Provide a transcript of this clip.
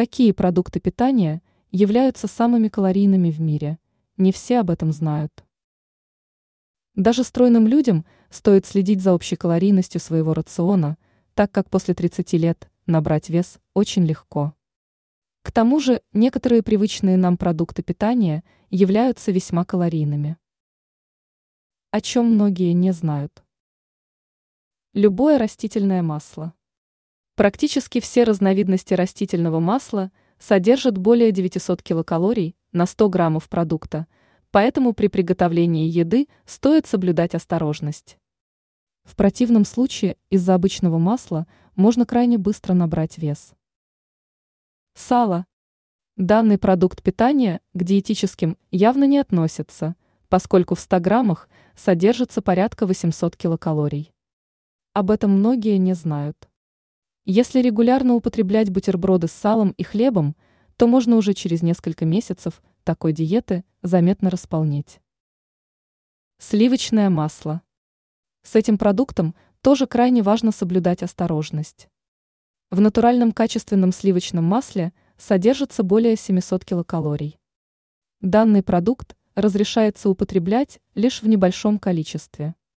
Какие продукты питания являются самыми калорийными в мире? Не все об этом знают. Даже стройным людям стоит следить за общей калорийностью своего рациона, так как после 30 лет набрать вес очень легко. К тому же некоторые привычные нам продукты питания являются весьма калорийными. О чем многие не знают. Любое растительное масло. Практически все разновидности растительного масла содержат более 900 килокалорий на 100 граммов продукта, поэтому при приготовлении еды стоит соблюдать осторожность. В противном случае из-за обычного масла можно крайне быстро набрать вес. Сало. Данный продукт питания к диетическим явно не относится, поскольку в 100 граммах содержится порядка 800 килокалорий. Об этом многие не знают. Если регулярно употреблять бутерброды с салом и хлебом, то можно уже через несколько месяцев такой диеты заметно располнеть. Сливочное масло. С этим продуктом тоже крайне важно соблюдать осторожность. В натуральном качественном сливочном масле содержится более 700 килокалорий. Данный продукт разрешается употреблять лишь в небольшом количестве.